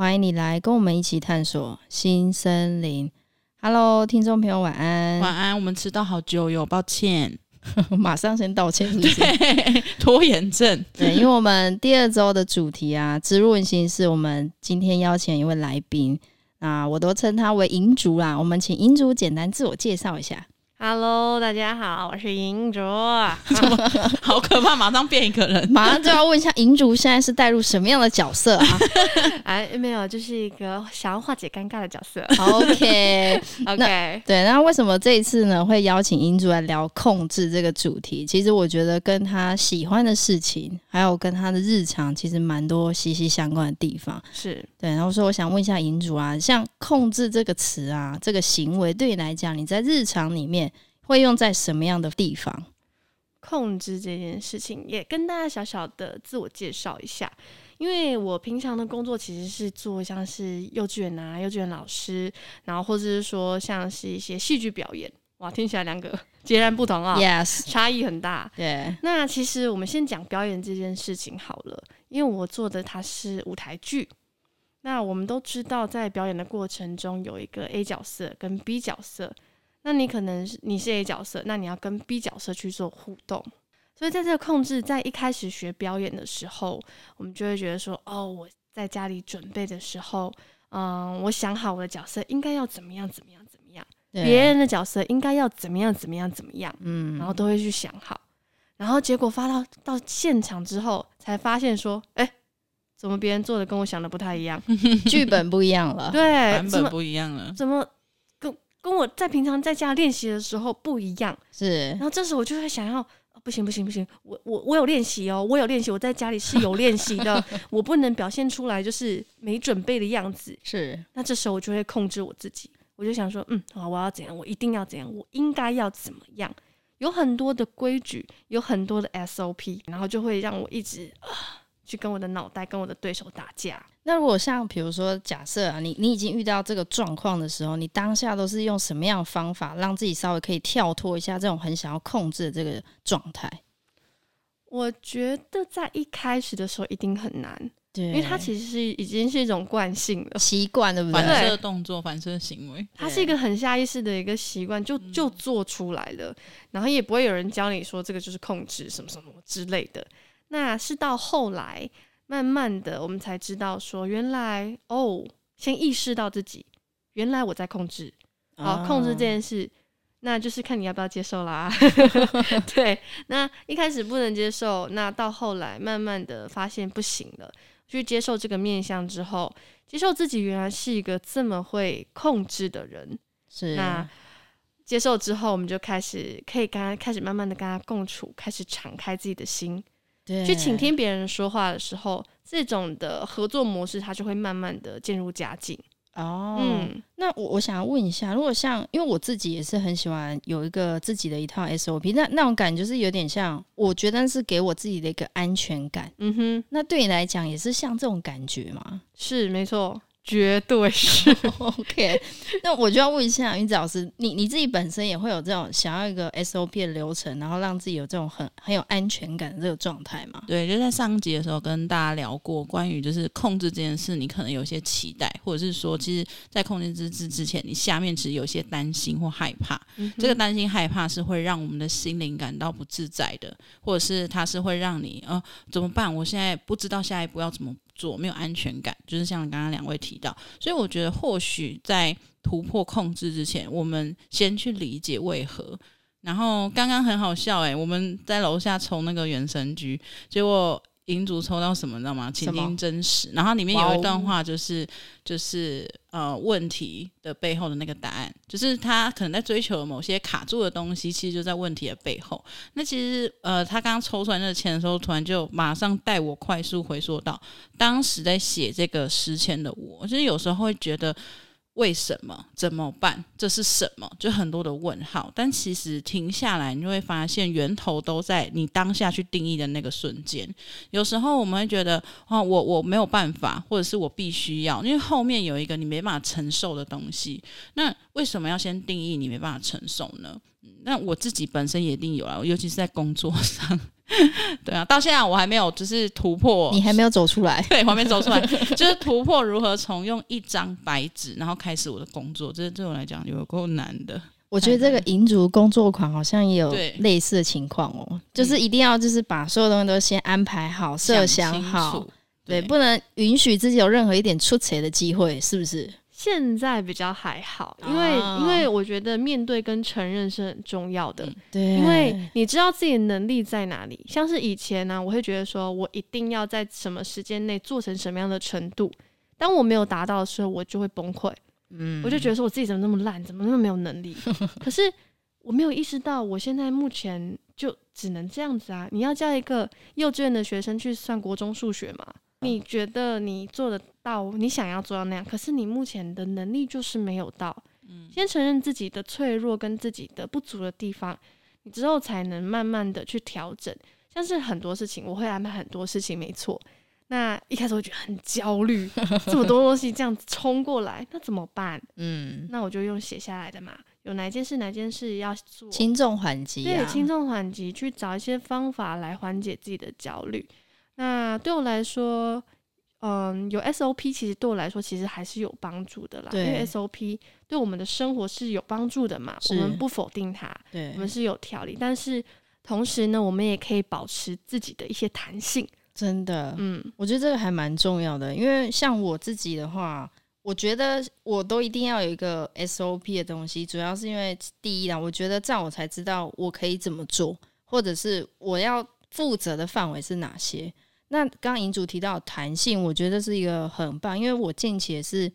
欢迎你来跟我们一起探索新森林。Hello，听众朋友，晚安，晚安。我们迟到好久哟，抱歉，马上先道歉是不是？拖延症。对，因为我们第二周的主题啊，植入源形式我们今天邀请一位来宾。啊，我都称他为银竹啦。我们请银竹简单自我介绍一下。Hello，大家好，我是银竹。好可怕，马上变一个人，马上就要问一下银竹现在是带入什么样的角色啊？哎，没有，就是一个想要化解尴尬的角色。OK，OK，对。那为什么这一次呢会邀请银竹来聊控制这个主题？其实我觉得跟他喜欢的事情，还有跟他的日常，其实蛮多息息相关的地方。是对。然后说，我想问一下银竹啊，像控制这个词啊，这个行为对你来讲，你在日常里面。会用在什么样的地方？控制这件事情，也跟大家小小的自我介绍一下。因为我平常的工作其实是做像是幼稚园啊，幼稚园老师，然后或者是说像是一些戏剧表演。哇，听起来两个截然不同啊，Yes，差异很大。对.那其实我们先讲表演这件事情好了，因为我做的它是舞台剧。那我们都知道，在表演的过程中有一个 A 角色跟 B 角色。那你可能是你是 A 角色，那你要跟 B 角色去做互动，所以在这个控制，在一开始学表演的时候，我们就会觉得说，哦，我在家里准备的时候，嗯，我想好我的角色应该要怎么样，怎么样，怎么样，别人的角色应该要怎么样，怎么样，怎么样，嗯，然后都会去想好，然后结果发到到现场之后，才发现说，哎，怎么别人做的跟我想的不太一样，剧本不一样了，对，版本不一样了，怎么？跟我在平常在家练习的时候不一样，是。然后这时候我就会想要，不行不行不行，我我我有练习哦，我有练习，我在家里是有练习的，我不能表现出来就是没准备的样子。是。那这时候我就会控制我自己，我就想说，嗯，好，我要怎样，我一定要怎样，我应该要怎么样，有很多的规矩，有很多的 SOP，然后就会让我一直啊。去跟我的脑袋、跟我的对手打架。那如果像比如说，假设啊，你你已经遇到这个状况的时候，你当下都是用什么样的方法让自己稍微可以跳脱一下这种很想要控制的这个状态？我觉得在一开始的时候一定很难，对，因为它其实是已经是一种惯性了，习惯，对不对？反射动作、反射行为，它是一个很下意识的一个习惯，就就做出来了，然后也不会有人教你说这个就是控制什么什么之类的。那是到后来，慢慢的，我们才知道说，原来哦，先意识到自己，原来我在控制，好，控制这件事，那就是看你要不要接受啦。对，那一开始不能接受，那到后来，慢慢的发现不行了，去接受这个面相之后，接受自己原来是一个这么会控制的人，是。那接受之后，我们就开始可以跟他开始慢慢的跟他共处，开始敞开自己的心。去倾听别人说话的时候，这种的合作模式，它就会慢慢的渐入佳境。哦，嗯，那我我想要问一下，如果像，因为我自己也是很喜欢有一个自己的一套 SOP，那那种感觉就是有点像，我觉得是给我自己的一个安全感。嗯哼，那对你来讲也是像这种感觉吗？是，没错。绝对是 OK，那我就要问一下云子老师，你你自己本身也会有这种想要一个 SOP 的流程，然后让自己有这种很很有安全感的这个状态吗？对，就在上集的时候跟大家聊过关于就是控制这件事，你可能有些期待，或者是说，其实，在控制之之之前，你下面其实有些担心或害怕。嗯、这个担心害怕是会让我们的心灵感到不自在的，或者是它是会让你呃怎么办？我现在不知道下一步要怎么。做没有安全感，就是像刚刚两位提到，所以我觉得或许在突破控制之前，我们先去理解为何。然后刚刚很好笑诶、我们在楼下抽那个原神局，结果。营竹抽到什么，你知道吗？倾听真实，然后里面有一段话，就是就是呃，问题的背后的那个答案，就是他可能在追求某些卡住的东西，其实就在问题的背后。那其实呃，他刚刚抽出来那个钱的时候，突然就马上带我快速回溯到当时在写这个诗签的我。其实有时候会觉得，为什么？怎么办？这是什么？就很多的问号。但其实停下来，你会发现源头都在你当下去定义的那个瞬间。有时候我们会觉得，哦，我我没有办法，或者是我必须要，因为后面有一个你没办法承受的东西。那为什么要先定义你没办法承受呢？那我自己本身也一定有啊，尤其是在工作上。对啊，到现在我还没有，就是突破。你还没有走出来，对，我还没走出来，就是突破如何从用一张白纸，然后开始我的工作，这对我来讲有够难的。我觉得这个银主工作狂好像也有类似的情况哦，对就是一定要就是把所有东西都先安排好、设想好，对，对，不能允许自己有任何一点出错的机会，是不是？现在比较还好，因为、oh. 因为我觉得面对跟承认是很重要的。对，因为你知道自己的能力在哪里。像是以前呢、啊，我会觉得说我一定要在什么时间内做成什么样的程度，当我没有达到的时候，我就会崩溃。嗯，我就觉得说我自己怎么那么烂，怎么那么没有能力？可是我没有意识到，我现在目前就只能这样子啊！你要叫一个幼稚园的学生去算国中数学吗？你觉得你做得到？你想要做到那样，可是你目前的能力就是没有到。嗯，先承认自己的脆弱跟自己的不足的地方，你之后才能慢慢的去调整。像是很多事情，我会安排很多事情，没错。那一开始我觉得很焦虑，这么多东西这样子冲过来，那怎么办？嗯，那我就用写下来的嘛，有哪件事哪件事要做，轻重缓急啊，对，轻重缓急去找一些方法来缓解自己的焦虑。那对我来说，嗯，有 SOP 其实对我来说其实还是有帮助的啦。对，因为 SOP 对我们的生活是有帮助的嘛，我们不否定它。对，我们是有条理，但是同时呢，我们也可以保持自己的一些弹性。真的，嗯，我觉得这个还蛮重要的，因为像我自己的话，我觉得我都一定要有一个 SOP 的东西，主要是因为第一啦，我觉得这样我才知道我可以怎么做，或者是我要负责的范围是哪些。那刚刚银主提到弹性，我觉得是一个很棒，因为我近期也是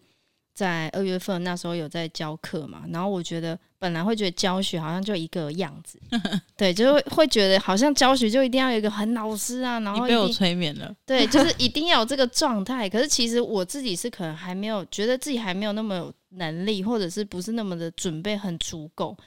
在二月份那时候有在教课嘛，然后我觉得本来会觉得教学好像就一个样子，对，就会会觉得好像教学就一定要有一个很老师啊，然后你被我催眠了，对，就是一定要有这个状态。可是其实我自己是可能还没有觉得自己还没有那么有能力，或者是不是那么的准备很足够。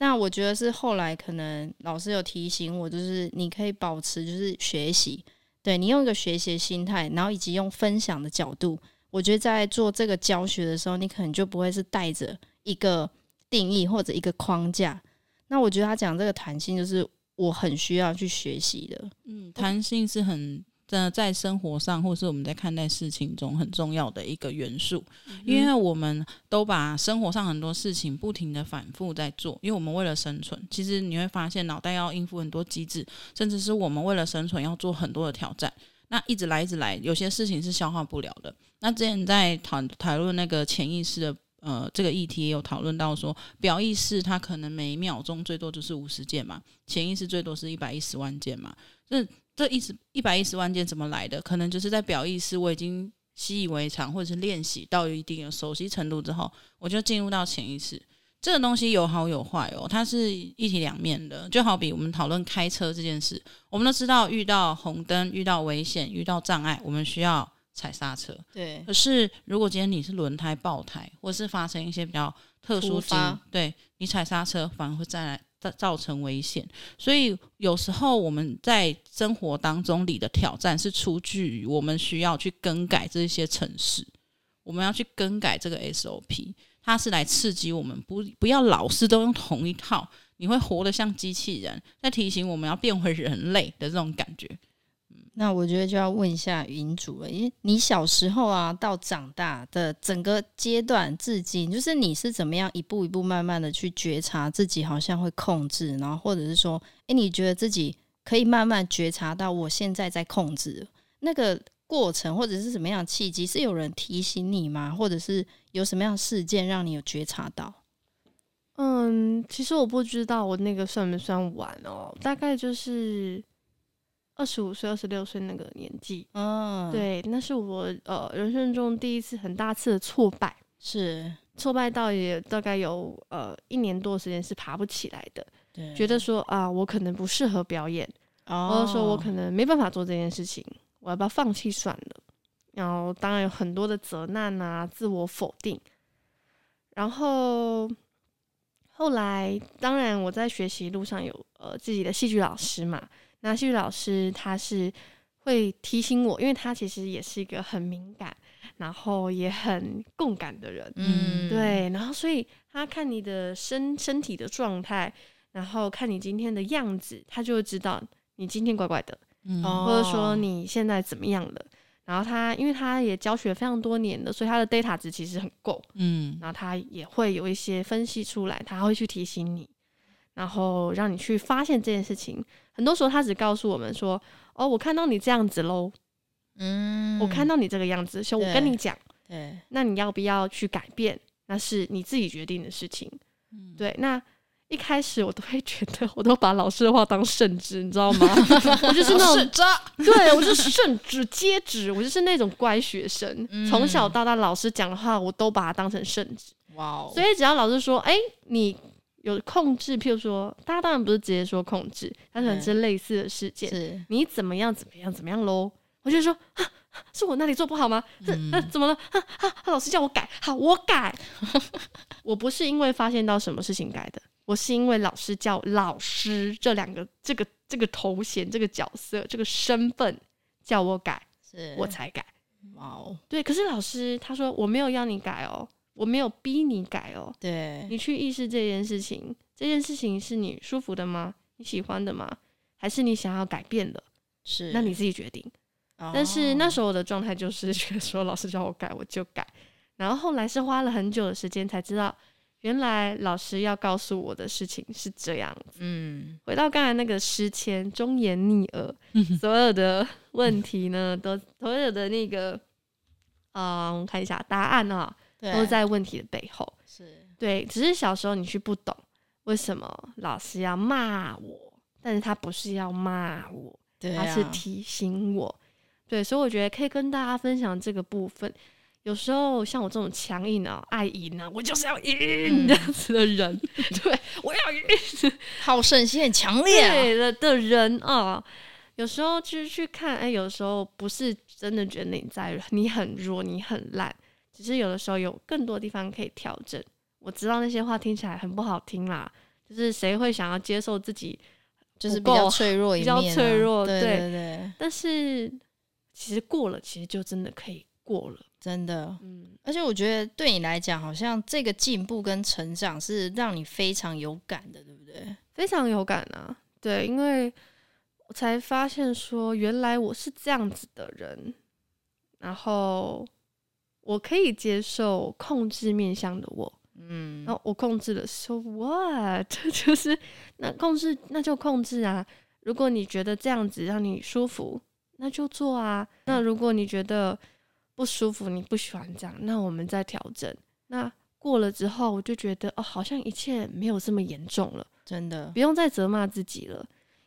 那我觉得是后来可能老师有提醒我，就是你可以保持就是学习。对，你用一个学习心态，然后以及用分享的角度，我觉得在做这个教学的时候，你可能就不会是带着一个定义或者一个框架。那我觉得他讲这个弹性，就是我很需要去学习的。嗯，弹性是很。真的在生活上，或是我们在看待事情中很重要的一个元素，嗯、因为我们都把生活上很多事情不停的反复在做，因为我们为了生存，其实你会发现脑袋要应付很多机制，甚至是我们为了生存要做很多的挑战，那一直来一直来，有些事情是消化不了的。那之前在讨讨论那个潜意识的呃这个议题，也有讨论到说，表意识它可能每一秒钟最多就是五十件嘛，潜意识最多是一百一十万件嘛，这。这一十一百一十万件怎么来的？可能就是在表意识我已经习以为常，或者是练习到一定的熟悉程度之后，我就进入到潜意识。这个东西有好有坏哦，它是一体两面的。就好比我们讨论开车这件事，我们都知道遇到红灯、遇到危险、遇到障碍，我们需要踩刹车。对。可是如果今天你是轮胎爆胎，或是发生一些比较特殊情况，对你踩刹车反而会再来。造造成危险，所以有时候我们在生活当中里的挑战是出具于我们需要去更改这些城市，我们要去更改这个 SOP，它是来刺激我们不不要老是都用同一套，你会活得像机器人，在提醒我们要变回人类的这种感觉。那我觉得就要问一下云主了，因为你小时候啊，到长大的整个阶段至今，就是你是怎么样一步一步慢慢的去觉察自己好像会控制，然后或者是说，诶，你觉得自己可以慢慢觉察到我现在在控制那个过程，或者是什么样的契机，是有人提醒你吗？或者是有什么样事件让你有觉察到？嗯，其实我不知道我那个算不算晚哦，大概就是。二十五岁、二十六岁那个年纪，嗯，对，那是我呃人生中第一次很大次的挫败，是挫败到也大概有呃一年多的时间是爬不起来的，对，觉得说啊，我可能不适合表演，哦，或者说我可能没办法做这件事情，我要不要放弃算了？然后当然有很多的责难啊，自我否定。然后后来，当然我在学习路上有呃自己的戏剧老师嘛。那戏剧老师他是会提醒我，因为他其实也是一个很敏感，然后也很共感的人。嗯，对。然后所以他看你的身身体的状态，然后看你今天的样子，他就会知道你今天怪怪的，嗯，或者说你现在怎么样了。然后他，因为他也教学非常多年的，所以他的 data 值其实很够。嗯，然后他也会有一些分析出来，他会去提醒你，然后让你去发现这件事情。很多时候他只告诉我们说：“哦，我看到你这样子喽，嗯，我看到你这个样子，所以我跟你讲，对，那你要不要去改变？那是你自己决定的事情。嗯，对，那。”一开始我都会觉得，我都把老师的话当圣旨，你知道吗？我就是那种，对，我就是圣旨接旨，我就是那种乖学生。从、嗯、小到大，老师讲的话，我都把它当成圣旨。所以只要老师说，哎、欸，你有控制，譬如说，大家当然不是直接说控制，他可能是类似的事件，是你怎么样，怎么样，怎么样喽？我就说，是我那里做不好吗？这、嗯啊，怎么了？啊啊，老师叫我改，好，我改。我不是因为发现到什么事情改的。我是因为老师叫老师这两个这个这个头衔这个角色这个身份叫我改，是我才改。哇哦，对，可是老师他说我没有要你改哦，我没有逼你改哦。对，你去意识这件事情，这件事情是你舒服的吗？你喜欢的吗？还是你想要改变的？是，那你自己决定。哦，但是那时候我的状态就是觉得说老师叫我改我就改，然后后来是花了很久的时间才知道。原来老师要告诉我的事情是这样子。嗯，回到刚才那个诗签忠言逆耳，所有的问题呢，都所有的那个，嗯，看一下答案啊，对都在问题的背后。是对，只是小时候你去不懂为什么老师要骂我，但是他不是要骂我，对啊、他是提醒我。对，所以我觉得可以跟大家分享这个部分。有时候像我这种强硬啊、爱赢啊，我就是要赢这样子的人，嗯、对，我要赢，好胜心很强烈啊的的人啊。有时候就是去看，哎，有时候不是真的觉得你在，你很弱，你很烂，只是有的时候有更多地方可以调整。我知道那些话听起来很不好听啦，就是谁会想要接受自己就是比较脆弱一面、啊，比较脆弱，对对对。对但是其实过了，其实就真的可以过了。真的，嗯，而且我觉得对你来讲，好像这个进步跟成长是让你非常有感的，对不对？非常有感啊，对，因为我才发现说，原来我是这样子的人，然后我可以接受控制面向的我，嗯，然后我控制了，so what？就是那控制，那就控制啊。如果你觉得这样子让你舒服，那就做啊。那如果你觉得不舒服，你不喜欢这样，那我们再调整。那过了之后，我就觉得哦，好像一切没有这么严重了，真的不用再责骂自己了。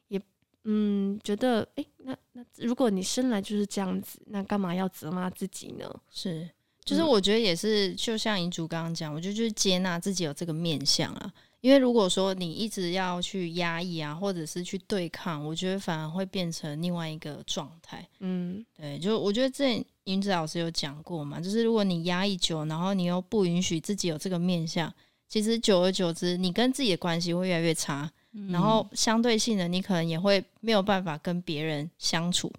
也嗯，觉得哎、欸，那那如果你生来就是这样子，那干嘛要责骂自己呢？是，就是我觉得也是，就像银主刚刚讲，我觉得就是接纳自己有这个面相啊。因为如果说你一直要去压抑啊，或者是去对抗，我觉得反而会变成另外一个状态。嗯，对，就我觉得这银子老师有讲过嘛，就是如果你压抑久，然后你又不允许自己有这个面相，其实久而久之，你跟自己的关系会越来越差，嗯、然后相对性的，你可能也会没有办法跟别人相处。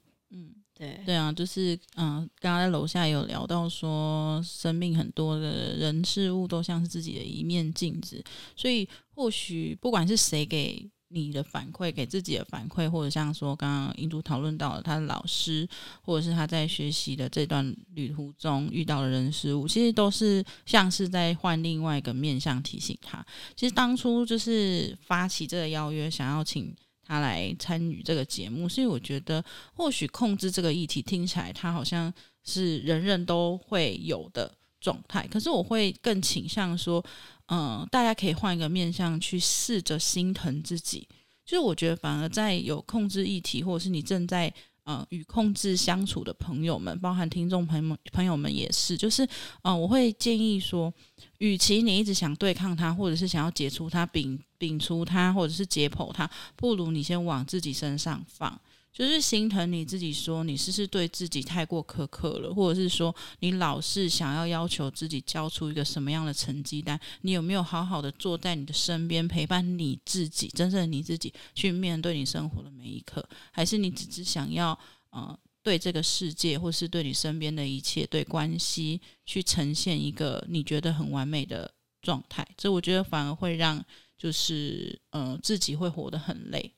对对啊，就是嗯，刚刚在楼下有聊到说，生命很多的人事物都像是自己的一面镜子，所以或许不管是谁给你的反馈，给自己的反馈，或者像说刚刚印度讨论到了他的老师，或者是他在学习的这段旅途中遇到的人事物，其实都是像是在换另外一个面向提醒他。其实当初就是发起这个邀约，想要请。他来参与这个节目，所以我觉得或许控制这个议题听起来，他好像是人人都会有的状态。可是我会更倾向说，嗯、大家可以换一个面向去试着心疼自己。就是我觉得反而在有控制议题，或者是你正在嗯与控制相处的朋友们，包含听众朋友们朋友们也是，就是嗯、我会建议说，与其你一直想对抗他，或者是想要解除他，摒摒除他，或者是解剖他，不如你先往自己身上放。就是心疼你自己，说你是不是对自己太过苛刻了，或者是说你老是想要要求自己交出一个什么样的成绩单？你有没有好好的坐在你的身边陪伴你自己，真正你自己去面对你生活的每一刻？还是你只是想要呃对这个世界，或是对你身边的一切、对关系去呈现一个你觉得很完美的状态？这我觉得反而会让就是呃自己会活得很累。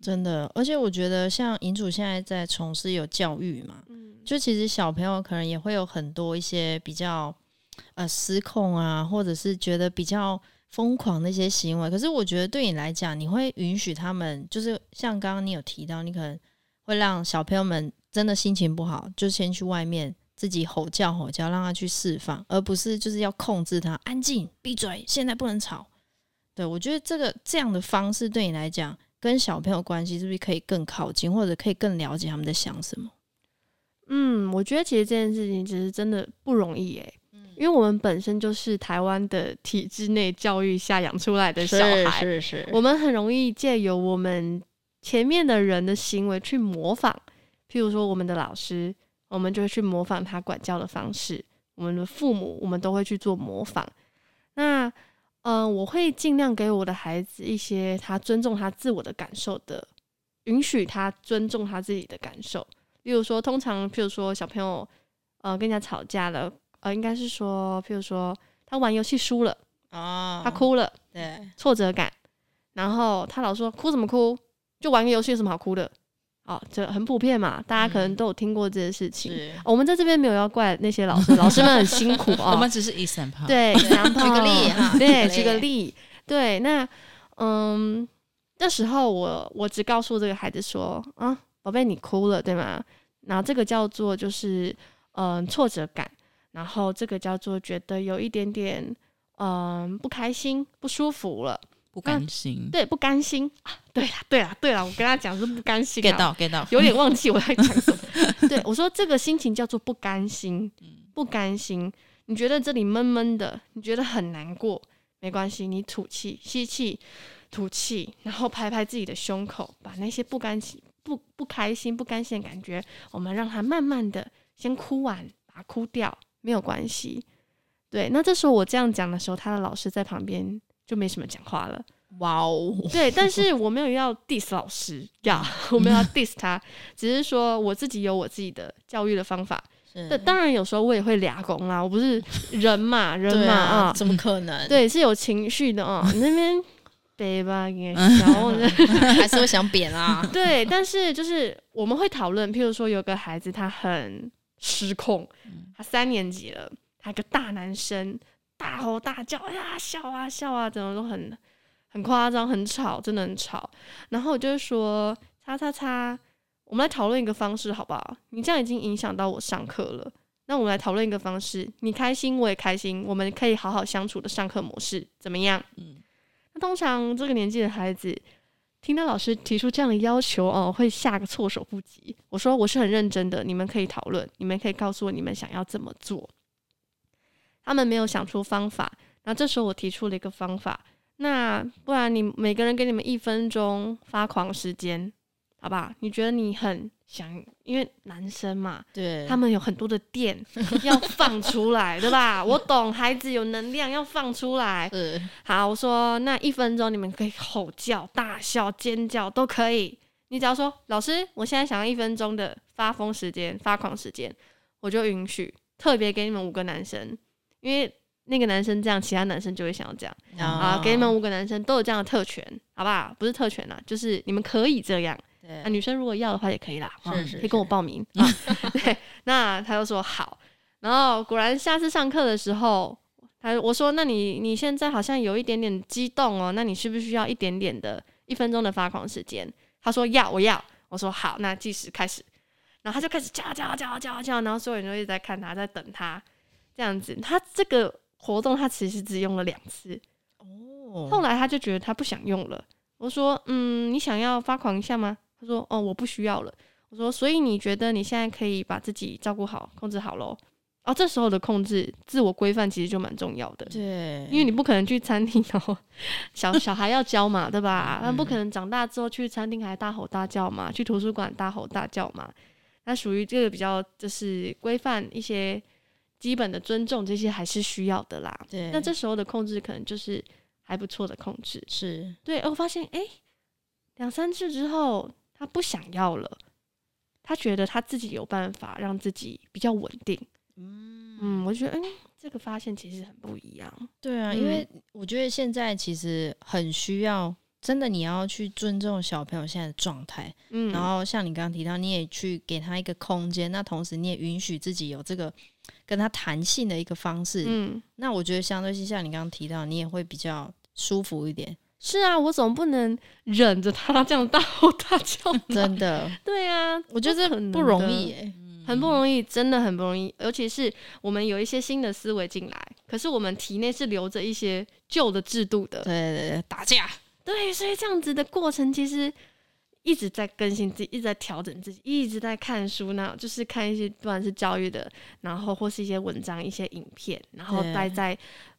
真的，而且我觉得像银主现在在从事有教育嘛，嗯，就其实小朋友可能也会有很多一些比较呃失控啊，或者是觉得比较疯狂的一些行为。可是我觉得对你来讲，你会允许他们，就是像刚刚你有提到，你可能会让小朋友们真的心情不好，就先去外面自己吼叫吼叫，让他去释放，而不是就是要控制他，安静，闭嘴，现在不能吵。对，我觉得这个这样的方式对你来讲。跟小朋友关系是不是可以更靠近，或者可以更了解他们在想什么？嗯，我觉得其实这件事情其实真的不容易诶、因为我们本身就是台湾的体制内教育下养出来的小孩，是是是，我们很容易借由我们前面的人的行为去模仿，譬如说我们的老师，我们就会去模仿他管教的方式；我们的父母，我们都会去做模仿。那嗯、呃，我会尽量给我的孩子一些他尊重他自我的感受的，允许他尊重他自己的感受。例如说，通常譬如说小朋友呃跟人家吵架了，呃，应该是说譬如说他玩游戏输了啊，他哭了，对，挫折感，然后他老说哭什么哭，就玩个游戏有什么好哭的？哦，这很普遍嘛，大家可能都有听过这些事情。嗯哦、我们在这边没有要怪那些老师，老师们很辛苦啊。我们只是 example，对，example，举个例哈，对，举个例，对，那嗯，那时候我我只告诉这个孩子说啊，宝贝，你哭了，对吗？然后这个叫做就是嗯挫折感，然后这个叫做觉得有一点点嗯不开心、不舒服了。不甘心，对，不甘心啊！对啦，对啦，对啦，我跟他讲是不甘心，get 到，get 到，有点忘记我在讲什么。对，我说这个心情叫做不甘心，不甘心。你觉得这里闷闷的，你觉得很难过，没关系，你吐气，吸气，吐气，然后拍拍自己的胸口，把那些不甘心、不不开心、不甘心的感觉，我们让它慢慢的先哭完，把它哭掉，没有关系。对，那这时候我这样讲的时候，他的老师在旁边。就没什么讲话了。哇哦，对，但是我没有要 diss 老师 呀，yeah, 我没有要 diss 他，只是说我自己有我自己的教育的方法。那当然有时候我也会俩工啦，我不是人嘛，人嘛啊，啊，怎么可能？对，是有情绪的啊。那边对吧？然后还是会想扁啊。对，但是就是我们会讨论，譬如说有个孩子他很失控，他三年级了，他一个大男生。大吼大叫，哎呀，笑啊笑啊，怎么都很很夸张，很吵，真的很吵。然后我就说，叉叉叉，我们来讨论一个方式，好不好？你这样已经影响到我上课了。那我们来讨论一个方式，你开心我也开心，我们可以好好相处的上课模式怎么样？嗯。那通常这个年纪的孩子听到老师提出这样的要求哦，会吓个措手不及。我说我是很认真的，你们可以讨论，你们可以告诉我你们想要怎么做。他们没有想出方法，那这时候我提出了一个方法，那不然你每个人给你们一分钟发狂时间，好不好？你觉得你很想，因为男生嘛，对，他们有很多的电 要放出来，对吧？我懂，孩子有能量要放出来。是，好，我说那一分钟你们可以吼叫、大笑、尖叫都可以。你只要说，老师，我现在想要一分钟的发疯时间、发狂时间，我就允许，特别给你们五个男生。因为那个男生这样，其他男生就会想要这样、oh. 啊！给你们五个男生都有这样的特权，好不好？不是特权啦，就是你们可以这样。对啊，女生如果要的话也可以啦，是是是，可以跟我报名 啊。对，那他就说好。然后果然下次上课的时候，他我说：“那你你现在好像有一点点激动哦，那你需不需要一点点的一分钟的发狂时间？”他说：“要，我要。”我说：“好，那计时开始。”然后他就开始叫叫叫叫叫，然后所有人都一直在看他，在等他。这样子，他这个活动他其实只用了两次哦。后来他就觉得他不想用了。我说：“嗯，你想要发狂一下吗？”他说：“哦，我不需要了。”我说：“所以你觉得你现在可以把自己照顾好、控制好喽？”哦，这时候的控制、自我规范其实就蛮重要的。对，因为你不可能去餐厅，然后小小孩要教嘛，对吧？那不可能长大之后去餐厅还大吼大叫嘛，去图书馆大吼大叫嘛。那属于这个比较就是规范一些基本的尊重，这些还是需要的啦。对，那这时候的控制可能就是还不错的控制。是对，我发现哎，两三次之后他不想要了，他觉得他自己有办法让自己比较稳定。嗯嗯，我觉得，嗯，这个发现其实很不一样。对啊，嗯，因为我觉得现在其实很需要，真的你要去尊重小朋友现在的状态。嗯，然后像你刚刚提到，你也去给他一个空间，那同时你也允许自己有这个跟他弹性的一个方式。嗯，那我觉得相对性，像你刚刚提到，你也会比较舒服一点。是啊，我总不能忍着他这样大吼大叫。真的，对啊，我觉得这很不容易哎。很不容易，真的很不容易。尤其是我们有一些新的思维进来，可是我们体内是留着一些旧的制度的。对对对，打架。对，所以这样子的过程其实一直在更新自己，一直在调整自己，一直在看书，那就是看一些不管是教育的，然后或是一些文章、一些影片，然后待在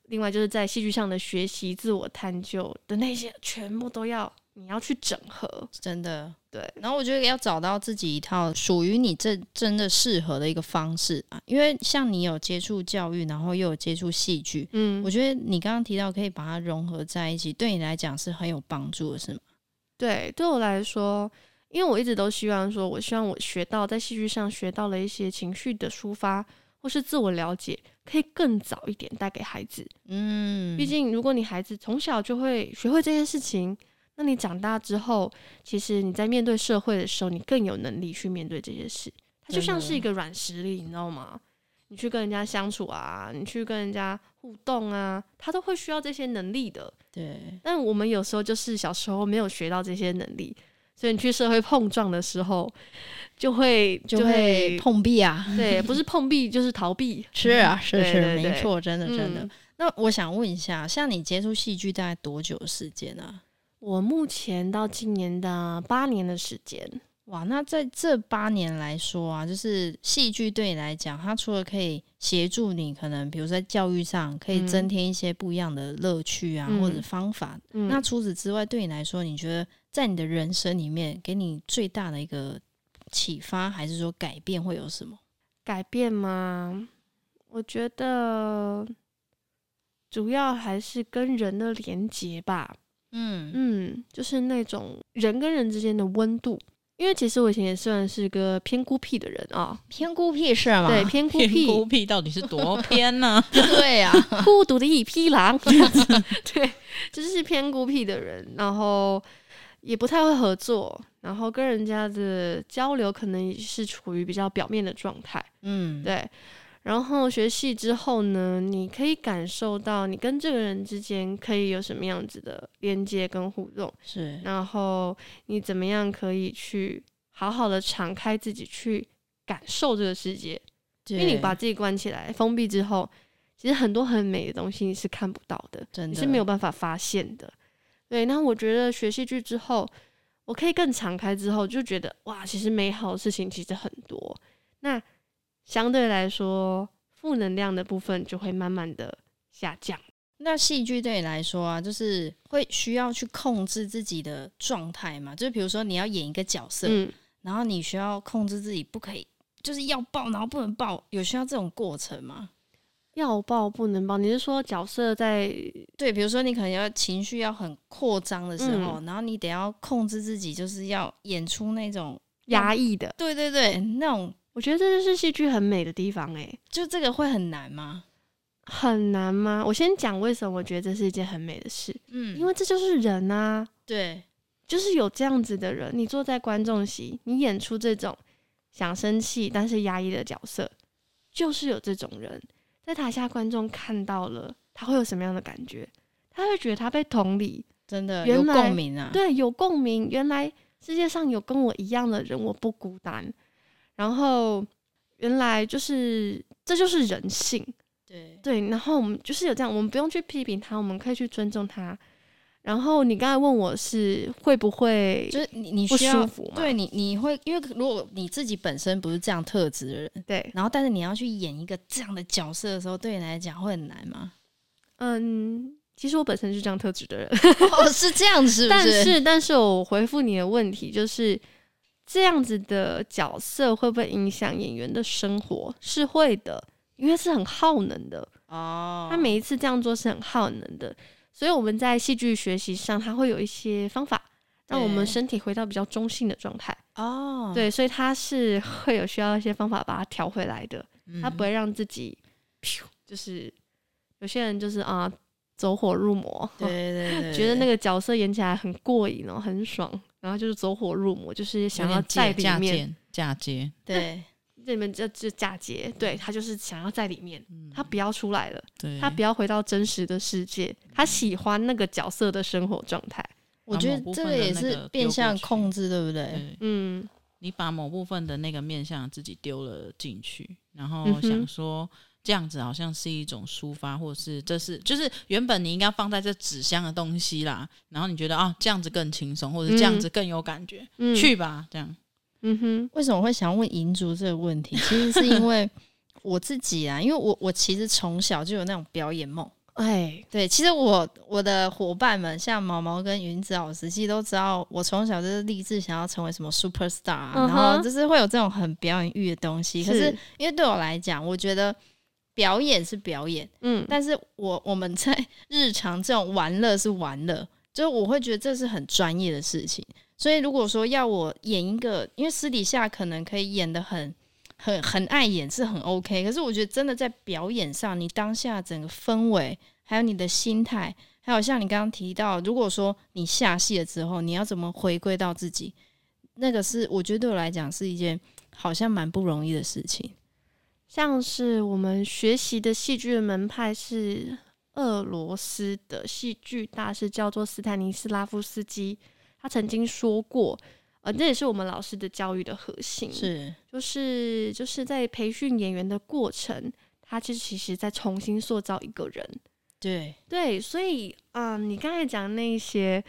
另外就是在戏剧上的学习、自我探究的那些，全部都要。你要去整合，真的对。然后我觉得要找到自己一套属于你这真的适合的一个方式啊，因为像你有接触教育，然后又有接触戏剧，嗯，我觉得你刚刚提到可以把它融合在一起，对你来讲是很有帮助的，是吗？对，对我来说，因为我一直都希望说，我希望我学到在戏剧上学到了一些情绪的抒发或是自我了解，可以更早一点带给孩子。嗯，毕竟如果你孩子从小就会学会这件事情。那你长大之后，其实你在面对社会的时候，你更有能力去面对这些事。它就像是一个软实力，你知道吗？你去跟人家相处啊，你去跟人家互动啊，他都会需要这些能力的。对。但我们有时候就是小时候没有学到这些能力，所以你去社会碰撞的时候，就会就会碰壁啊。对，不是碰壁就是逃避。是啊，是是，没错，真的真的。那我想问一下，像你接触戏剧大概多久的时间呢？我目前到今年的八年的时间，哇，那在这八年来说啊，就是戏剧对你来讲，它除了可以协助你，可能比如说在教育上可以增添一些不一样的乐趣啊，嗯、或者方法。嗯、那除此之外，对你来说，你觉得在你的人生里面，给你最大的一个启发，还是说改变会有什么？改变吗？我觉得主要还是跟人的连接吧。嗯嗯，就是那种人跟人之间的温度，因为其实我以前也算是个偏孤僻的人啊，偏孤僻是吗？对，偏孤僻，偏孤僻到底是多 偏呢？对呀、啊，孤独的一匹狼，对，就是偏孤僻的人，然后也不太会合作，然后跟人家的交流可能是处于比较表面的状态，嗯，对。然后学戏之后呢，你可以感受到你跟这个人之间可以有什么样子的连接跟互动，是。然后你怎么样可以去好好的敞开自己去感受这个世界？因为你把自己关起来封闭之后，其实很多很美的东西你是看不到的，真的你是没有办法发现的。对，那我觉得学戏剧之后，我可以更敞开之后，就觉得哇，其实美好的事情其实很多。那。相对来说，负能量的部分就会慢慢的下降。那戏剧对你来说啊，就是会需要去控制自己的状态嘛？就是比如说你要演一个角色，嗯，然后你需要控制自己不可以，就是要爆，然后不能爆，有需要这种过程吗？要爆不能爆，你是说角色在对？比如说你可能要情绪要很扩张的时候，嗯，然后你得要控制自己，就是要演出那种压抑的，对对对，那种。我觉得这就是戏剧很美的地方，欸，诶，就这个会很难吗？很难吗？我先讲为什么我觉得这是一件很美的事。嗯，因为这就是人啊，对，就是有这样子的人，你坐在观众席，你演出这种想生气但是压抑的角色，就是有这种人在台下，观众看到了，他会有什么样的感觉？他会觉得他被同理，真的有共鸣啊，对，有共鸣。原来世界上有跟我一样的人，我不孤单。然后，原来就是这就是人性，对对。然后我们就是有这样，我们不用去批评他，我们可以去尊重他。然后你刚才问我是会不会，就是你你不舒服吗？对你你会因为如果你自己本身不是这样特质的人，对，然后但是你要去演一个这样的角色的时候，对你来讲会很难吗？嗯，其实我本身是这样特质的人，哦，是这样子，但是但是我回复你的问题就是，这样子的角色会不会影响演员的生活？是会的，因为是很耗能的哦。他每一次这样做是很耗能的。所以我们在戏剧学习上，他会有一些方法，让我们身体回到比较中性的状态。哦，对，所以他是会有需要一些方法把它调回来的。他不会让自己，就是有些人就是啊，走火入魔。对对对，觉得那个角色演起来很过瘾哦，很爽，然后就是走火入魔，就是想要在里面嫁接。对。这里面就就嫁接，对，他就是想要在里面，嗯、他不要出来了，对他不要回到真实的世界，他喜欢那个角色的生活状态。我觉得这个也是变相控制，对不对？对嗯，你把某部分的那个面向自己丢了进去，然后想说这样子好像是一种抒发，或者是这是就是原本你应该放在这纸箱的东西啦，然后你觉得啊这样子更轻松，或者这样子更有感觉，嗯、去吧，这样。嗯哼，为什么会想问银竹这个问题？其实是因为 我自己啊，因为我我其实从小就有那种表演梦。哎，对，其实我我的伙伴们，像毛毛跟云子老师，其实都知道我从小就是立志想要成为什么 super star，啊嗯、然后就是会有这种很表演欲的东西。是可是因为对我来讲，我觉得表演是表演，嗯，但是我我们在 日常这种玩乐是玩乐，就是我会觉得这是很专业的事情。所以，如果说要我演一个，因为私底下可能可以演的很、很、很爱演，是很 OK。可是，我觉得真的在表演上，你当下整个氛围，还有你的心态，还有像你刚刚提到，如果说你下戏了之后，你要怎么回归到自己，那个是我觉得对我来讲是一件好像蛮不容易的事情。像是我们学习的戏剧的门派是俄罗斯的戏剧大师，叫做斯坦尼斯拉夫斯基。他曾经说过，呃，这也是我们老师的教育的核心，是。就是就是在培训演员的过程，他其实其实在重新塑造一个人，对。对，所以嗯、呃，你刚才讲那些，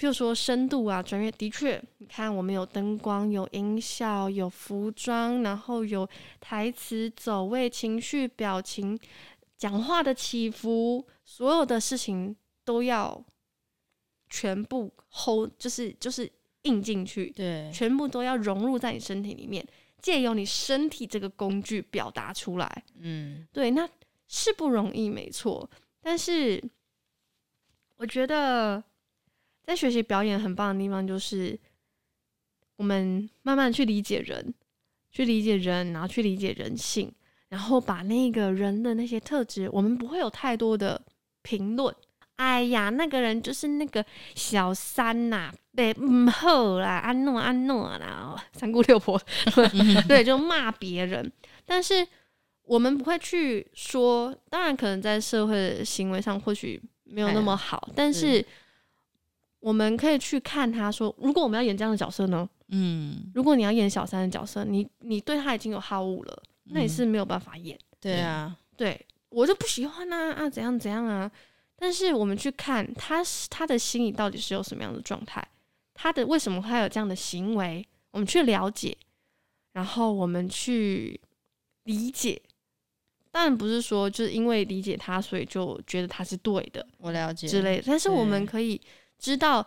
譬如说深度啊、专业，的确，你看我们有灯光、有音效、有服装，然后有台词走位、情绪表情、讲话的起伏，所有的事情都要。全部 hold 就是就是印进去，对，全部都要融入在你身体里面，借由你身体这个工具表达出来，嗯，对，那是不容易，没错。但是我觉得在学习表演很棒的地方，就是我们慢慢去理解人，去理解人，然后去理解人性，然后把那个人的那些特质，我们不会有太多的评论。哎呀，那个人就是那个小三呐、啊，对，唔好啦，安诺安诺啦，三姑六婆，对，就骂别人。但是我们不会去说，当然可能在社会的行为上或许没有那么好，哎、但是我们可以去看他说，如果我们要演这样的角色呢？嗯，如果你要演小三的角色，你你对他已经有好恶了，那也是没有办法演。嗯、对啊，对我就不喜欢啊啊，怎样怎样啊。但是我们去看他，他的心里到底是有什么样的状态？他的为什么会有这样的行为？我们去了解，然后我们去理解。当然不是说就是因为理解他，所以就觉得他是对的。我了解之类的。但是我们可以知道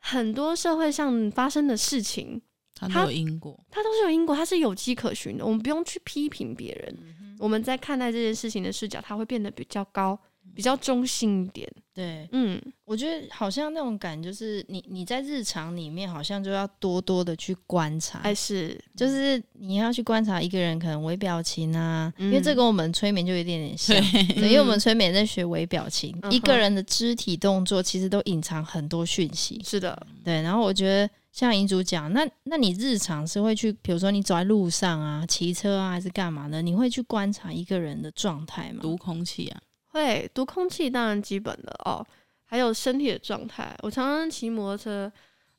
很多社会上发生的事情，它都有因果，它都是有因果，它是有迹可循的。我们不用去批评别人，嗯、我们在看待这件事情的视角，它会变得比较高。比较中性一点，对，嗯，我觉得好像那种感就是你你在日常里面好像就要多多的去观察，还是就是你要去观察一个人可能微表情啊，嗯、因为这跟我们催眠就有一点点像，对，对，因为我们催眠在学微表情，嗯、一个人的肢体动作其实都隐藏很多讯息，是的，对。然后我觉得像银主讲，那那你日常是会去，比如说你走在路上啊，骑车啊，还是干嘛的？你会去观察一个人的状态吗？读空气啊。对，读空气当然基本的哦，还有身体的状态。我常常骑摩托车，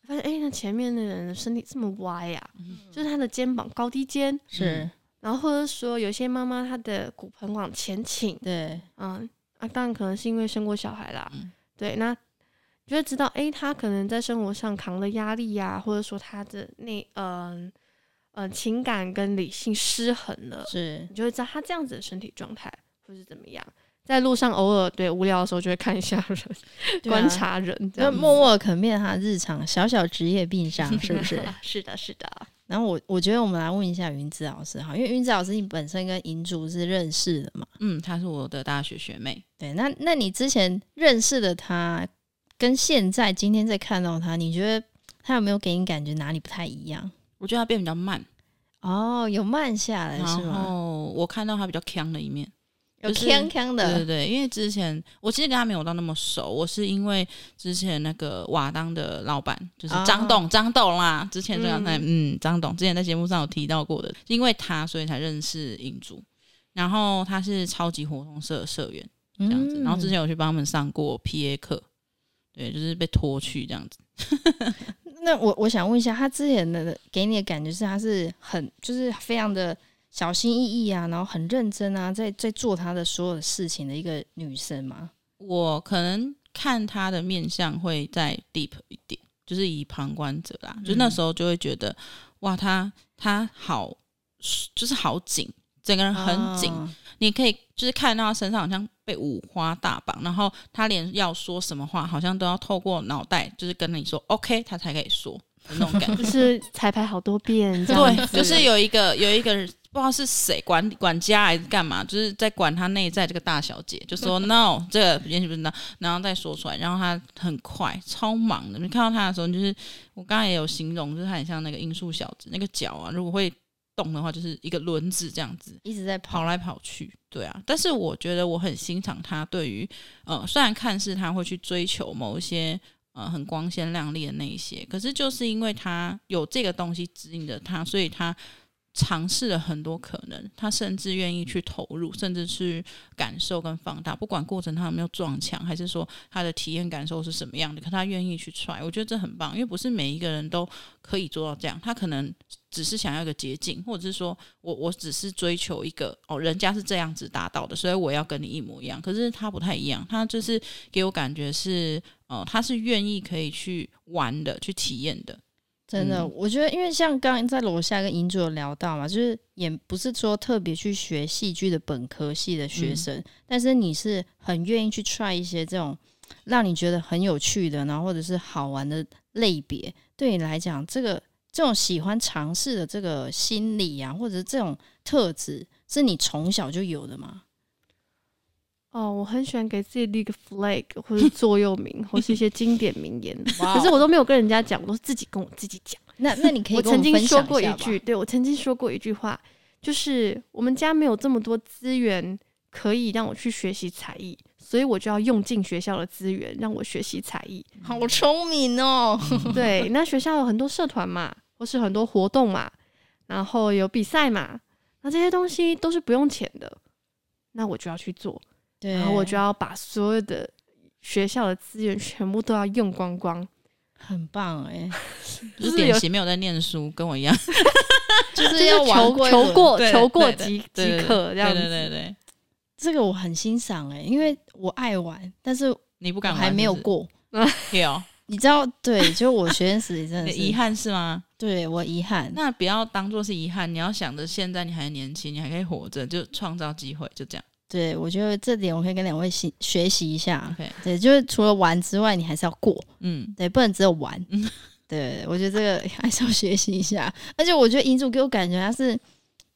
发现哎，那前面的人的身体这么歪呀、啊，嗯、就是他的肩膀高低肩是，然后或者说有些妈妈她的骨盆往前倾，对，嗯啊，当然可能是因为生过小孩啦，嗯、对，那就会知道，哎、欸，他可能在生活上扛了压力呀、啊，或者说他的那嗯嗯、呃、情感跟理性失衡了，是你就会知道他这样子的身体状态或是怎么样。在路上偶尔对无聊的时候就会看一下人，啊、观察人，就默默可面他日常小小职业病上，是不是？是的，是的。然后我我觉得我们来问一下云子老师哈，因为云子老师你本身跟银竹是认识的嘛？嗯，她是我的大学学妹。对，那那你之前认识的她，跟现在今天在看到她，你觉得她有没有给你感觉哪里不太一样？我觉得她变比较慢。哦，有慢下来是吗？然后我看到她比较强的一面。有锵锵的，对对对，因为之前我其实跟他没有到那么熟，我是因为之前那个瓦当的老板就是张董，张、哦、董啦，之前这样在嗯，张、嗯、董之前在节目上有提到过的，因为他所以才认识银主，然后他是超级活动社的社员这样子，嗯、然后之前有去帮他们上过 PA 课，对，就是被拖去这样子。那我我想问一下，他之前的给你的感觉是他是很就是非常的。小心翼翼啊，然后很认真啊，在在做她的所有的事情的一个女生嘛。我可能看她的面相会再 deep 一点，就是以旁观者啦，嗯、就那时候就会觉得，哇，她她好，就是好紧，整个人很紧。哦、你可以就是看到她身上好像被五花大绑，然后她连要说什么话，好像都要透过脑袋，就是跟你说 OK，她才可以说那种感觉，就是彩排好多遍，对，就是有一个有一个。不知道是谁管管家还是干嘛，就是在管他内在这个大小姐，就说 no，这个也许不是 no，然后再说出来，然后他很快超忙的。你看到他的时候，就是我刚才也有形容，就是他很像那个音速小子，那个脚啊，如果会动的话，就是一个轮子这样子，一直在跑，跑来跑去。对啊，但是我觉得我很欣赏他对于呃，虽然看似他会去追求某一些呃很光鲜亮丽的那一些，可是就是因为他有这个东西指引着他，所以他。尝试了很多可能，他甚至愿意去投入，甚至去感受跟放大，不管过程他有没有撞墙，还是说他的体验感受是什么样的，可他愿意去 try，我觉得这很棒，因为不是每一个人都可以做到这样，他可能只是想要一个捷径，或者是说我我只是追求一个哦，人家是这样子达到的，所以我要跟你一模一样，可是他不太一样，他就是给我感觉是，呃，他是愿意可以去玩的，去体验的。真的，嗯、我觉得，因为像刚刚在楼下跟银主有聊到嘛，就是也不是说特别去学戏剧的本科系的学生，嗯、但是你是很愿意去 try 一些这种让你觉得很有趣的，然后或者是好玩的类别。对你来讲，这个这种喜欢尝试的这个心理啊，或者是这种特质，是你从小就有的吗？哦，我很喜欢给自己立个 flag 或者座右铭，或是一些经典名言。可是我都没有跟人家讲，我都是自己跟我自己讲。那那你可以我，我曾经说过一句，对，我曾经说过一句话，就是我们家没有这么多资源可以让我去学习才艺，所以我就要用尽学校的资源让我学习才艺。好聪明哦！对，那学校有很多社团嘛，或是很多活动嘛，然后有比赛嘛，那这些东西都是不用钱的，那我就要去做。对，然后我就要把所有的学校的资源全部都要用光光，很棒哎！就是典型没有在念书，跟我一样，就是要求求过求过即即可这样子。对对对，这个我很欣赏哎，因为我爱玩，但是你不敢玩，还没有过。有，你知道？对，就我学生时真的是遗憾是吗？对我遗憾，那不要当做是遗憾，你要想着现在你还年轻，你还可以活着，就创造机会，就这样。对，我觉得这点我可以跟两位学学习一下。Okay. 对，就是除了玩之外，你还是要过。嗯，对，不能只有玩。嗯，对，我觉得这个还是要学习一下。而且我觉得银主给我感觉她是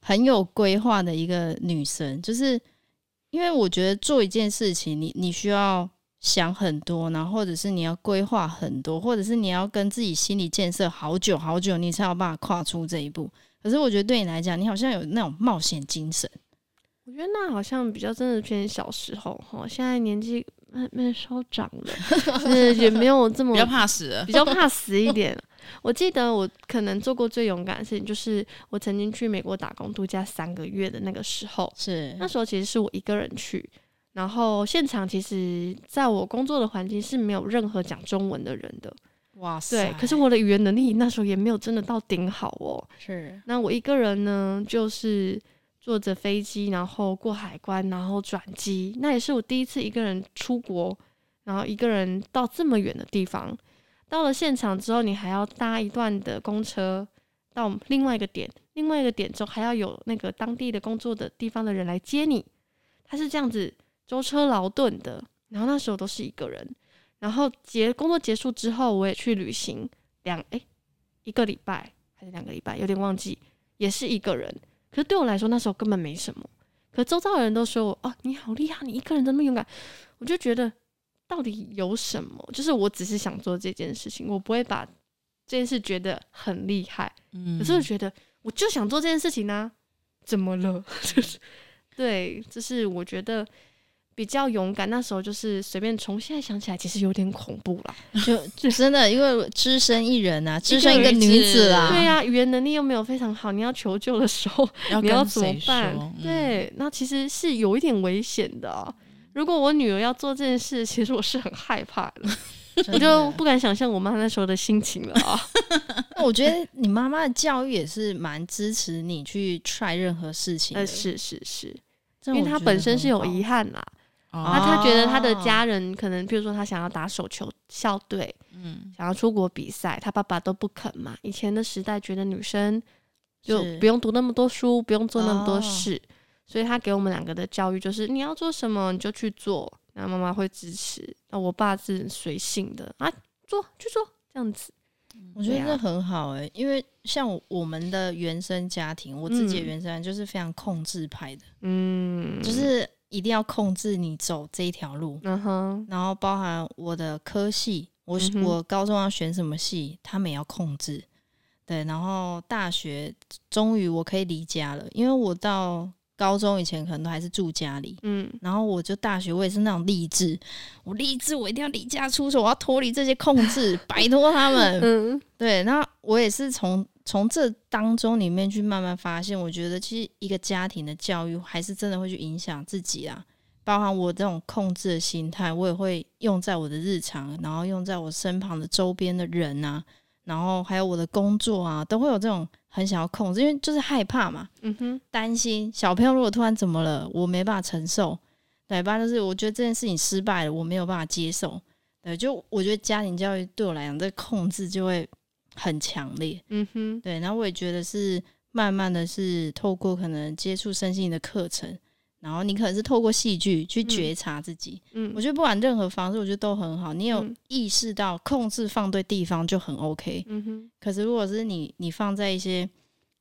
很有规划的一个女生，就是因为我觉得做一件事情，你你需要想很多，然后或者是你要规划很多，或者是你要跟自己心理建设好久好久，你才有办法跨出这一步。可是我觉得对你来讲，你好像有那种冒险精神。我觉得那好像比较真的偏小时候哈，现在年纪慢慢稍长了，是也没有这么比较怕死，比较怕死一点。我记得我可能做过最勇敢的事情，就是我曾经去美国打工度假三个月的那个时候，是那时候其实是我一个人去，然后现场其实在我工作的环境是没有任何讲中文的人的，哇塞！对，可是我的语言能力那时候也没有真的到顶好哦，是。那我一个人呢，就是。坐着飞机，然后过海关，然后转机，那也是我第一次一个人出国，然然后一个人到这么远的地方，到了现场之后，你还要搭一段的公车到另外一个点，另外一个点之后还要有那个当地的工作的地方的人来接你，他是这样子舟车劳顿的。然后那时候都是一个人，然后结工作结束之后，我也去旅行两诶一个礼拜还是两个礼拜，有点忘记，也是一个人。可是对我来说，那时候根本没什么。可周遭的人都说我哦，你好厉害，你一个人这么勇敢。我就觉得到底有什么？就是我只是想做这件事情，我不会把这件事觉得很厉害。嗯，可是我觉得我就想做这件事情呢、啊，怎么了？就是对，就是我觉得。比较勇敢，那时候就是随便冲。现在想起来，其实有点恐怖啦。就就真的，因为只身一人啊，只身一个女子啊，对呀、啊，语言能力又没有非常好，你要求救的时候，要你要怎么办？嗯、对，那其实是有一点危险的、啊。如果我女儿要做这件事，其实我是很害怕的，我就不敢想象我妈那时候的心情了。啊。那我觉得你妈妈的教育也是蛮支持你去 try 任何事情的，呃，是是是，因为她本身是有遗憾啦。那他觉得他的家人可能，比如说他想要打手球校队，嗯，想要出国比赛，他爸爸都不肯嘛。以前的时代觉得女生就不用读那么多书，不用做那么多事，所以他给我们两个的教育就是你要做什么你就去做，然后妈妈会支持。那我爸是随性的啊，做去做这样子。我觉得这很好诶，因为像我们的原生家庭，我自己的原生家庭就是非常控制派的，嗯，就是。一定要控制你走这一条路，嗯哼，然后包含我的科系，我、嗯、我高中要选什么系，他们也要控制，对，然后大学终于我可以离家了，因为我到高中以前可能都还是住家里，嗯，然后我就大学我也是那种励志，我励志我一定要离家出走，我要脱离这些控制，摆脱他们，嗯，对，那我也是从。从这当中里面去慢慢发现，我觉得其实一个家庭的教育还是真的会去影响自己啊。包含我这种控制的心态，我也会用在我的日常，然后用在我身旁的周边的人啊，然后还有我的工作啊，都会有这种很想要控制，因为就是害怕嘛，嗯哼，担心小朋友如果突然怎么了，我没办法承受，对吧？就是我觉得这件事情失败了，我没有办法接受，对，就我觉得家庭教育对我来讲，这个控制就会。很强烈，嗯哼，对，然后我也觉得是慢慢的是透过可能接触身心的课程，然后你可能是透过戏剧去觉察自己，嗯，我觉得不管任何方式，我觉得都很好。你有意识到控制放对地方就很 OK，嗯哼。可是如果是你你放在一些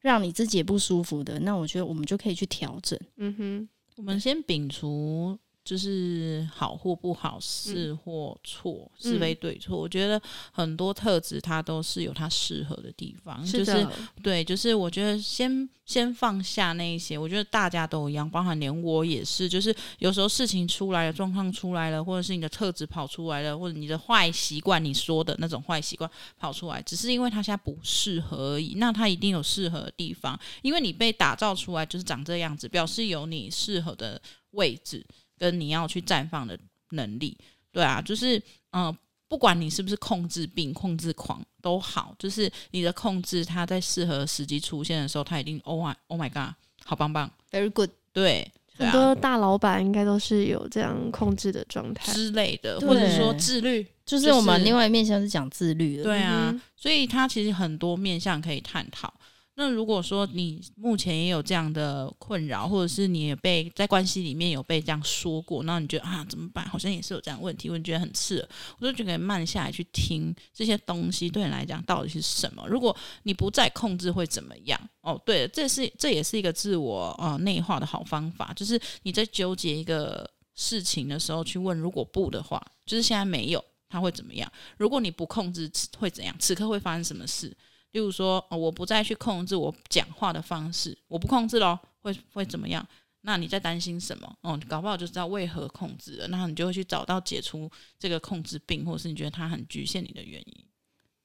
让你自己也不舒服的，那我觉得我们就可以去调整，嗯哼。我们先摒除。就是好或不好，是或错，嗯、是非对错。我觉得很多特质它都是有它适合的地方。是就是对，就是我觉得先先放下那一些。我觉得大家都一样，包含连我也是。就是有时候事情出来了，状况出来了，或者是你的特质跑出来了，或者你的坏习惯，你说的那种坏习惯跑出来，只是因为它现在不适合而已。那它一定有适合的地方，因为你被打造出来就是长这样子，表示有你适合的位置。跟你要去绽放的能力，对啊，就是嗯、呃，不管你是不是控制病、控制狂都好，就是你的控制，它在适合时机出现的时候，它一定 Oh my Oh my God，好棒棒，Very good，对，很多大老板应该都是有这样控制的状态之类的，或者说自律，就是我们另外一面向是讲自律的，对啊，嗯、所以它其实很多面向可以探讨。那如果说你目前也有这样的困扰，或者是你也被在关系里面有被这样说过，那你觉得啊怎么办？好像也是有这样问题，我觉得很刺耳，我就觉得慢下来去听这些东西对你来讲到底是什么？如果你不再控制会怎么样？哦，对，这是这也是一个自我呃内化的好方法，就是你在纠结一个事情的时候去问，如果不的话，就是现在没有，它会怎么样？如果你不控制会怎样？此刻会发生什么事？例如说，哦，我不再去控制我讲话的方式，我不控制咯，会会怎么样？那你在担心什么？哦，搞不好就知道为何控制了，那你就会去找到解除这个控制病，或者是你觉得它很局限你的原因。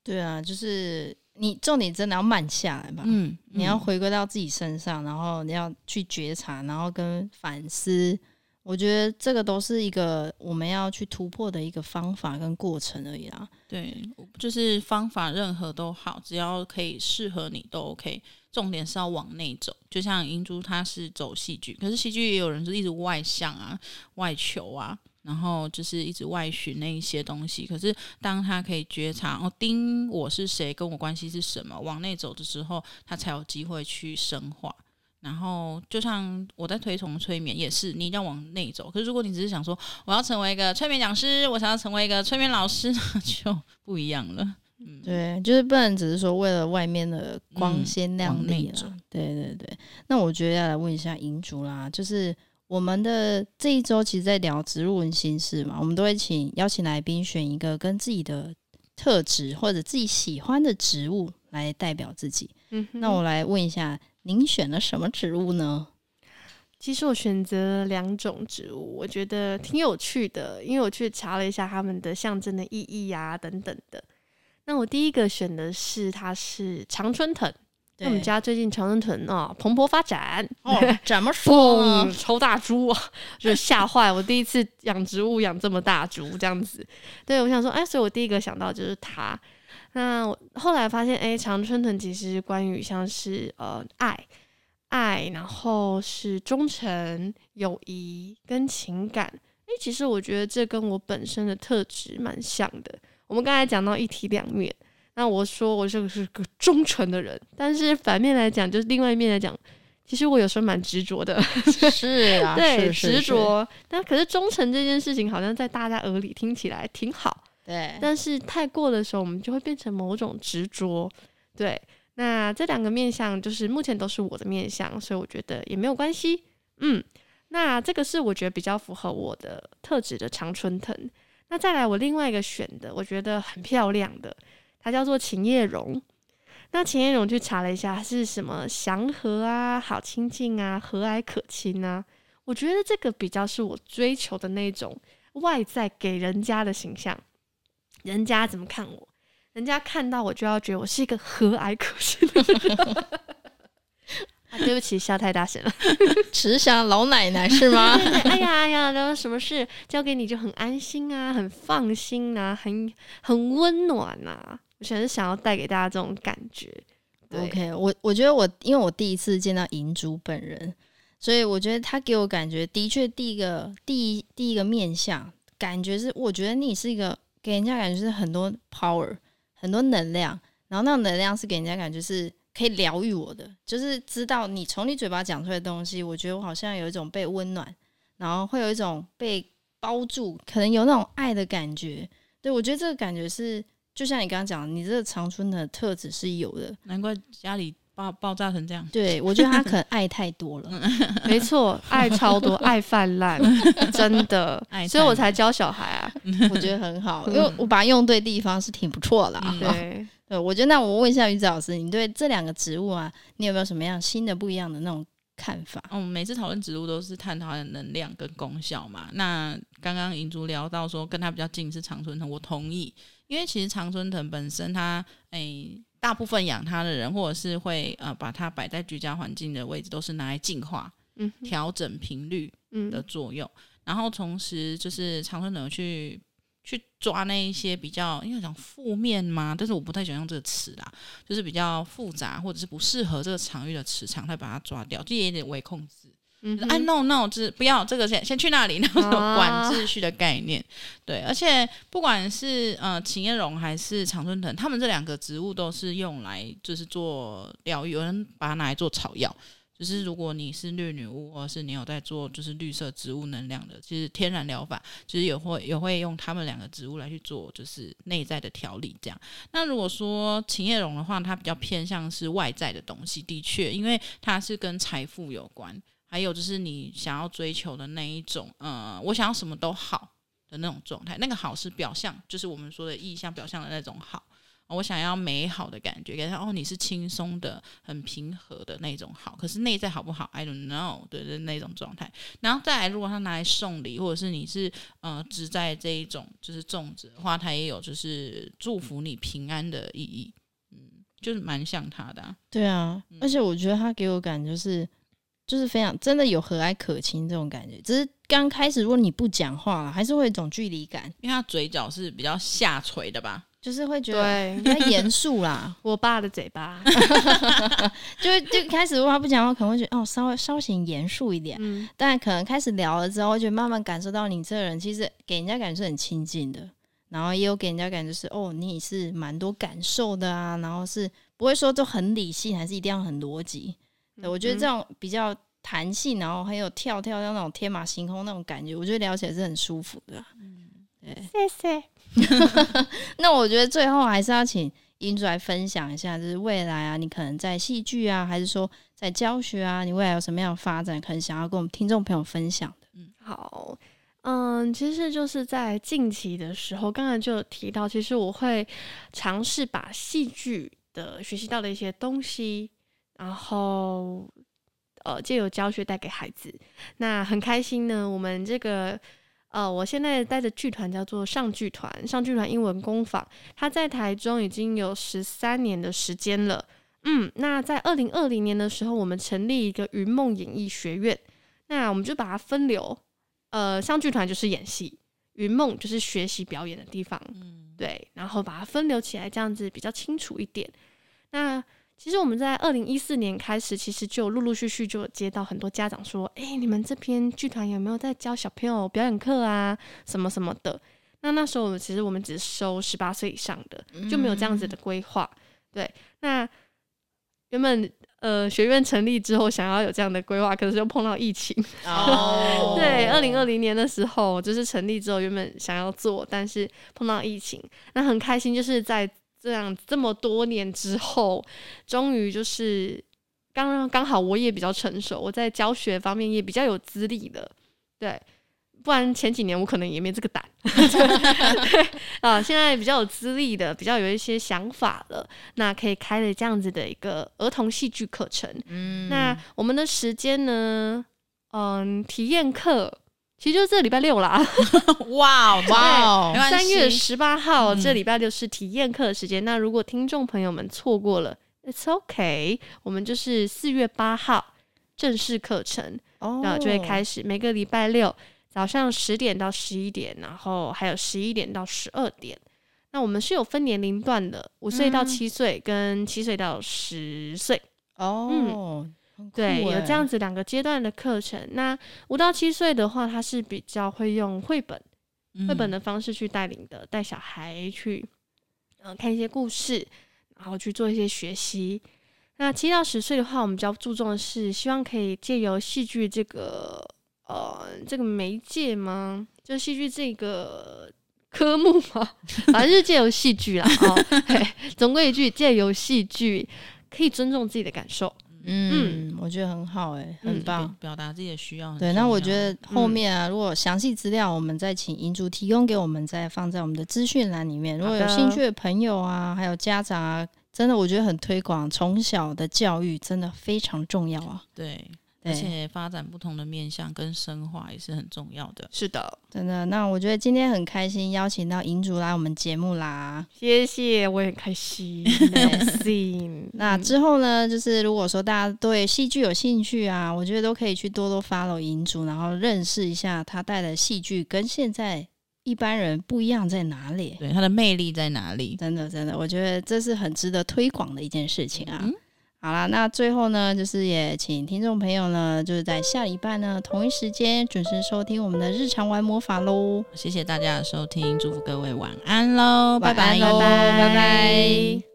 对啊，就是你重点真的要慢下来吧。嗯，嗯，你要回归到自己身上，然后你要去觉察，然后跟反思。我觉得这个都是一个我们要去突破的一个方法跟过程而已啦。对，就是方法任何都好，只要可以适合你都 OK。重点是要往内走，就像英珠她是走戏剧，可是戏剧也有人是一直外向啊、外求啊，然后就是一直外寻那一些东西。可是当他可以觉察哦，丁我是谁，跟我关系是什么，往内走的时候，他才有机会去深化。然后就像我在推崇催眠，也是你一定要往内走。可是如果你只是想说我要成为一个催眠讲师，我想要成为一个催眠老师，那就不一样了。嗯，对，就是不能只是说为了外面的光鲜亮丽了。嗯、对对对，那我觉得要来问一下银竹啦，就是。我们的这一周其实，在聊植入人心事嘛，我们都会请邀请来宾选一个跟自己的特质或者自己喜欢的植物来代表自己。嗯，那我来问一下，您选了什么植物呢？其实我选择了两种植物，我觉得挺有趣的，因为我去查了一下它们的象征的意义啊等等的。那我第一个选的是，它是常春藤。那我们家最近常春藤啊蓬勃发展，哦，怎么说超大株啊，就吓坏我！第一次养植物养这么大株这样子，对我想说，哎，所以我第一个想到就是它。那我后来发现，哎，常春藤其实关于像是呃爱爱，然后是忠诚、友谊跟情感。哎，其实我觉得这跟我本身的特质蛮像的。我们刚才讲到一体两面。那我说我这是个忠诚的人，但是反面来讲，就是另外一面来讲，其实我有时候蛮执着的。是啊，对，是是是执着。但可是忠诚这件事情，好像在大家耳里听起来挺好。对，但是太过的时候，我们就会变成某种执着。对，那这两个面相，就是目前都是我的面相，所以我觉得也没有关系。嗯，那这个是我觉得比较符合我的特质的常春藤。那再来，我另外一个选的，我觉得很漂亮的。它叫做秦叶榕，那秦叶榕去查了一下是什么祥和啊、好亲近啊、和蔼可亲啊。我觉得这个比较是我追求的那种外在给人家的形象，人家怎么看我，人家看到我就要觉得我是一个和蔼可亲的人。啊，对不起，笑太大声了，慈祥老奶奶是吗？对对对，哎呀哎呀，然后什么事交给你就很安心啊，很放心啊，很很温暖啊。我全是想要带给大家这种感觉。OK，我我觉得我因为我第一次见到银珠本人，所以我觉得他给我感觉的确第一个第一第一个面相感觉是，我觉得你是一个给人家感觉是很多 power 很多能量，然后那种能量是给人家感觉是可以疗愈我的，就是知道你从你嘴巴讲出来的东西，我觉得我好像有一种被温暖，然后会有一种被包住，可能有那种爱的感觉。对，我觉得这个感觉是。就像你刚刚讲，你这个长春的特质是有的，难怪家里爆爆炸成这样。对，我觉得他可能 爱太多了，没错，爱超多，爱泛滥，真的，所以我才教小孩啊，我觉得很好，因为我把它用对地方是挺不错的。嗯、对，对，我觉得那我问一下于子老师，你对这两个植物啊，你有没有什么样新的不一样的那种看法？嗯，每次讨论植物都是探讨它的能量跟功效嘛。那刚刚银珠聊到说跟它比较近是常春藤，我同意。因为其实常春藤本身它，它诶，大部分养它的人，或者是会呃把它摆在居家环境的位置，都是拿来净化、嗯，调整频率的作用。嗯、然后同时就是常春藤去去抓那一些比较应该讲负面嘛，但是我不太喜欢用这个词啦，就是比较复杂或者是不适合这个场域的磁场，再把它抓掉，就也有点微控制。嗯，哎，no no，就是不要这个先先去那里，那种管秩序的概念，啊、对。而且不管是呃秦叶榕还是常春藤，他们这两个植物都是用来就是做疗愈，有人把它拿来做草药。就是如果你是绿女巫，或者是你有在做就是绿色植物能量的，其实天然疗法其实也会也会用他们两个植物来去做就是内在的调理这样。那如果说秦叶榕的话，它比较偏向是外在的东西，的确，因为它是跟财富有关。还有就是你想要追求的那一种，呃，我想要什么都好的那种状态。那个好是表象，就是我们说的意象表象的那种好。我想要美好的感觉，给他哦，你是轻松的、很平和的那种好。可是内在好不好？I don't know，对对，那种状态。然后再来，如果他拿来送礼，或者是你是呃只在这一种就是粽子的话，它也有就是祝福你平安的意义。嗯，就是蛮像他的啊。对啊，而且我觉得他给我感觉就是。就是非常真的有和蔼可亲这种感觉，只是刚开始如果你不讲话了，还是会有一种距离感，因为他嘴角是比较下垂的吧，就是会觉得比较严肃啦。我爸的嘴巴，就就开始如果他不讲话，可能会觉得哦，稍微稍显严肃一点。嗯，但可能开始聊了之后，就慢慢感受到你这个人其实给人家感觉是很亲近的，然后也有给人家感觉是哦，你是蛮多感受的啊，然后是不会说就很理性，还是一定要很逻辑。对，我觉得这种比较弹性，然后很有跳跳的那种天马行空那种感觉，我觉得聊起来是很舒服的。嗯，对，谢谢。那我觉得最后还是要请英主来分享一下，就是未来啊，你可能在戏剧啊，还是说在教学啊，你未来有什么样的发展，可能想要跟我们听众朋友分享的。嗯，好，嗯，其实就是在近期的时候，刚才就有提到，其实我会尝试把戏剧的学习到的一些东西，然后呃，借由教学带给孩子。那很开心呢，我们这个。呃，我现在带的剧团叫做上剧团，上剧团英文工坊，它在台中已经有十三年的时间了。嗯，那在二零二零年的时候，我们成立一个云梦演艺学院，那我们就把它分流。呃，上剧团就是演戏，云梦就是学习表演的地方。嗯，对，然后把它分流起来，这样子比较清楚一点。那其实我们在二零一四年开始，其实就陆陆续续就接到很多家长说：“哎，你们这边剧团有没有在教小朋友表演课啊？什么什么的？”那那时候我们其实我们只收十八岁以上的，就没有这样子的规划。嗯、对，那原本呃学院成立之后，想要有这样的规划，可是又碰到疫情。哦，对，二零二零年的时候就是成立之后，原本想要做，但是碰到疫情，那很开心，就是在。这样这么多年之后，终于就是刚刚好，我也比较成熟，我在教学方面也比较有资历了，对，不然前几年我可能也没这个胆。对啊，现在比较有资历的，比较有一些想法了，那可以开了这样子的一个儿童戏剧课程。嗯，那我们的时间呢？嗯，体验课。其实就是这礼拜六啦，哇 哇！三月十八号这礼拜六是体验课的时间。嗯、那如果听众朋友们错过了，It's okay，我们就是四月八号正式课程，哦、然后就会开始每个礼拜六早上十点到十一点，然后还有十一点到十二点。那我们是有分年龄段的，五岁到七岁跟七岁到十岁。哦。嗯对，有这样子两个阶段的课程。那五到七岁的话，他是比较会用绘本、绘、嗯、本的方式去带领的，带小孩去，嗯、呃，看一些故事，然后去做一些学习。那七到十岁的话，我们比较注重的是，希望可以借由戏剧这个，呃，这个媒介吗？就戏剧这个科目嘛，反正是借由戏剧啦。哦，总归一句，借由戏剧可以尊重自己的感受。嗯，嗯，我觉得很好，欸，哎，很棒，嗯，表达自己的需要。对，那我觉得后面啊，如果详细资料，我们再请银主提供给我们，再放在我们的资讯栏里面。如果有兴趣的朋友啊，还有家长啊，真的我觉得很推广，从小的教育真的非常重要啊。对。而且发展不同的面向跟深化也是很重要的。是的，真的。那我觉得今天很开心邀请到银主来我们节目啦，谢谢，我也很开心。那之后呢，就是如果说大家对戏剧有兴趣啊，我觉得都可以去多多 follow 银主，然后认识一下他带的戏剧跟现在一般人不一样在哪里，对，他的魅力在哪里？真的，真的，我觉得这是很值得推广的一件事情啊。嗯好啦，那最后呢，就是也请听众朋友呢，就是在下礼拜呢同一时间准时收听我们的日常玩魔法喽。谢谢大家的收听，祝福各位晚安喽，拜拜，拜拜，拜拜。